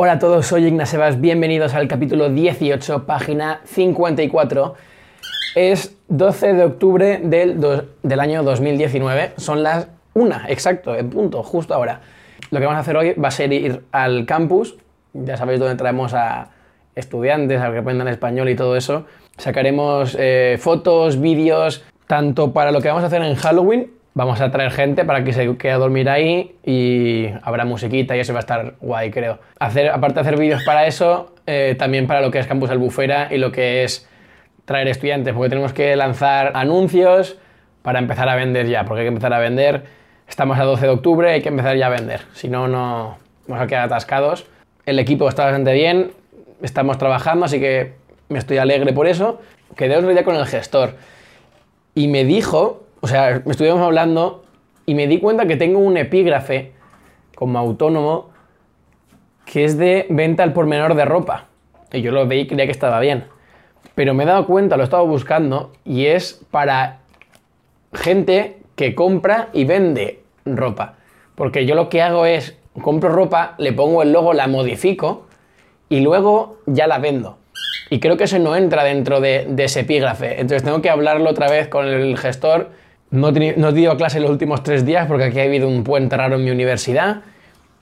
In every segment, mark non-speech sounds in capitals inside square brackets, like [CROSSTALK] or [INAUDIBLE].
Hola a todos, soy Ignacio Sebas, bienvenidos al capítulo 18, página 54. Es 12 de octubre del, del año 2019, son las 1, exacto, en punto, justo ahora. Lo que vamos a hacer hoy va a ser ir al campus, ya sabéis dónde traemos a estudiantes, a que aprendan español y todo eso. Sacaremos eh, fotos, vídeos, tanto para lo que vamos a hacer en Halloween, vamos a traer gente para que se quede a dormir ahí y habrá musiquita y eso va a estar guay, creo. Hacer, aparte de hacer vídeos para eso, eh, también para lo que es Campus Albufera y lo que es traer estudiantes, porque tenemos que lanzar anuncios para empezar a vender ya, porque hay que empezar a vender. Estamos a 12 de octubre, hay que empezar ya a vender, si no, no vamos a quedar atascados. El equipo está bastante bien, estamos trabajando, así que me estoy alegre por eso. Quedé otro día con el gestor y me dijo, o sea, me estuvimos hablando y me di cuenta que tengo un epígrafe como autónomo que es de venta al por menor de ropa. Y yo lo veí y creía que estaba bien. Pero me he dado cuenta, lo he estado buscando y es para gente que compra y vende ropa. Porque yo lo que hago es, compro ropa, le pongo el logo, la modifico y luego ya la vendo. Y creo que eso no entra dentro de, ese epígrafe. Entonces tengo que hablarlo otra vez con el gestor. No, no he tenido clase los últimos tres días porque aquí ha habido un puente raro en mi universidad.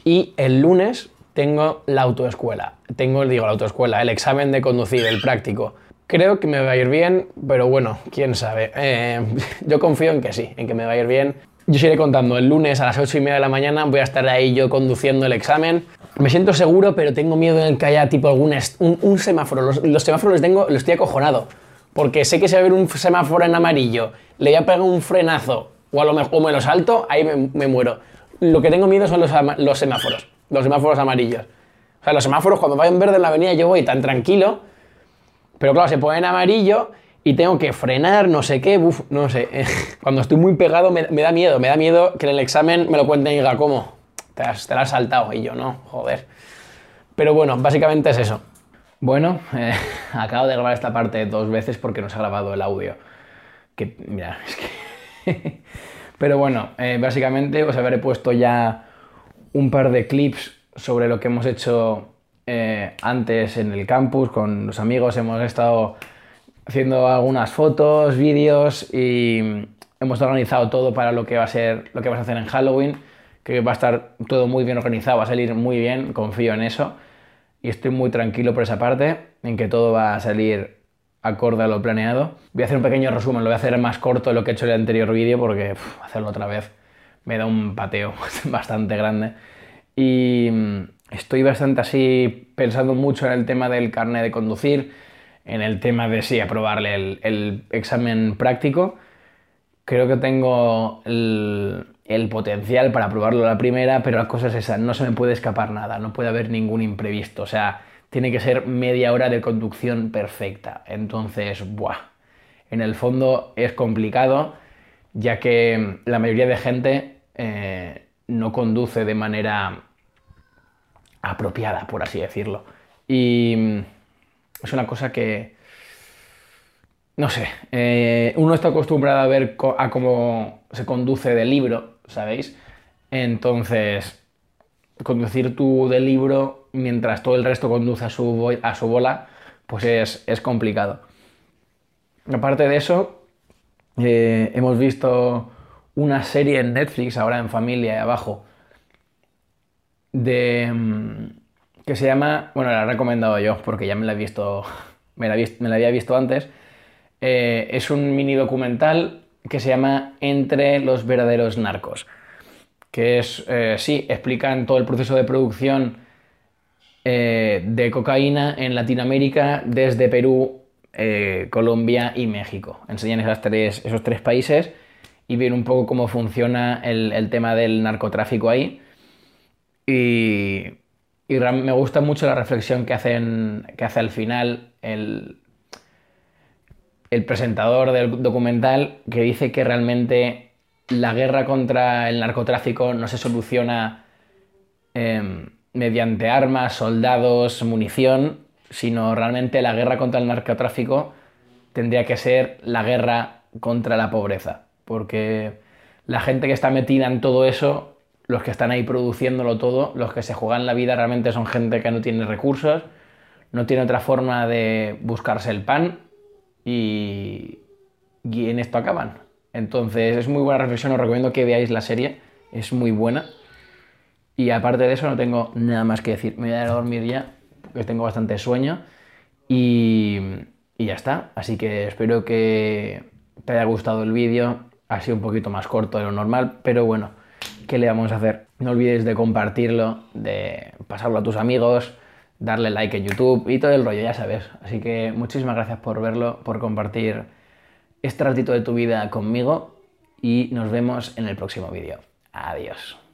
Y el lunes tengo la autoescuela. Tengo, digo, la autoescuela, el examen de conducir, el práctico. Creo que me va a ir bien, pero bueno, quién sabe. Eh, [LAUGHS] yo confío en que sí, en que me va a ir bien. Yo os iré contando, el lunes a las 8 y media de la mañana voy a estar ahí yo conduciendo el examen. Me siento seguro, pero tengo miedo en que haya tipo algún un, semáforo. Los, semáforos los tengo, los estoy acojonado. Porque sé que si va a haber un semáforo en amarillo, le voy a pegar un frenazo o, a lo mejor, me lo salto, ahí me, muero. Lo que tengo miedo son los, semáforos, los semáforos amarillos. O sea, los semáforos cuando vayan verde en la avenida yo voy tan tranquilo, pero claro, se pone en amarillo y tengo que frenar, no sé qué, uf, no sé. [LAUGHS] Cuando estoy muy pegado me, da miedo, me da miedo que en el examen me lo cuenten y diga, ¿cómo? Te, has, has saltado y yo no, joder. Pero bueno, básicamente es eso. Bueno, eh, [LAUGHS] acabo de grabar esta parte dos veces porque no se ha grabado el audio. Que, mira, [LAUGHS] es que... Pero bueno, eh, básicamente os habré puesto ya un par de clips sobre lo que hemos hecho eh, antes en el campus con los amigos. Hemos estado haciendo algunas fotos, vídeos y hemos organizado todo para lo que va a ser, lo que vas a hacer en Halloween, que va a estar todo muy bien organizado, va a salir muy bien, confío en eso y estoy muy tranquilo por esa parte, en que todo va a salir acorde a lo planeado. Voy a hacer un pequeño resumen, lo voy a hacer más corto de lo que he hecho en el anterior vídeo porque hacerlo otra vez me da un pateo [LAUGHS] bastante grande. Y mm, estoy bastante así pensando mucho en el tema del carnet de conducir en el tema de sí, aprobarle el, examen práctico. Creo que tengo el, potencial para aprobarlo la primera, pero la cosa es esa, no se me puede escapar nada, no puede haber ningún imprevisto, o sea, tiene que ser media hora de conducción perfecta. Entonces, buah, en el fondo es complicado, ya que la mayoría de gente eh, no conduce de manera apropiada, por así decirlo. Y es una cosa que, no sé, eh, uno está acostumbrado a ver a cómo se conduce del libro, ¿sabéis? Entonces, conducir tú del libro mientras todo el resto conduce a su, bola, pues es, complicado. Aparte de eso, eh, hemos visto una serie en Netflix, ahora en familia y abajo, de mm, que se llama, bueno, la he recomendado yo porque ya me la he visto, [LAUGHS] me la, me la había visto antes. Eh, es un mini documental que se llama Entre los verdaderos narcos, que es, eh, sí, explican todo el proceso de producción eh, de cocaína en Latinoamérica desde Perú, Colombia y México. Enseñan esas tres, esos tres países y ven un poco cómo funciona el, el tema del narcotráfico ahí. Y y me gusta mucho la reflexión que, hacen, que hace al final el, el presentador del documental, que dice que realmente la guerra contra el narcotráfico no se soluciona em, mediante armas, soldados, munición, sino realmente la guerra contra el narcotráfico tendría que ser la guerra contra la pobreza, porque la gente que está metida en todo eso los que están ahí produciéndolo todo, los que se juegan la vida realmente son gente que no tiene recursos, no tiene otra forma de buscarse el pan y, y en esto acaban. Entonces es muy buena reflexión, os recomiendo que veáis la serie, es muy buena. Y aparte de eso no tengo nada más que decir, me voy a ir a dormir ya, porque tengo bastante sueño y, y ya está. Así que espero que te haya gustado el vídeo, ha sido un poquito más corto de lo normal, pero bueno, ¿qué le vamos a hacer? No olvides de compartirlo, de pasarlo a tus amigos, darle like en YouTube y todo el rollo, ya sabes. Así que muchísimas gracias por verlo, por compartir este ratito de tu vida conmigo y nos vemos en el próximo vídeo. Adiós.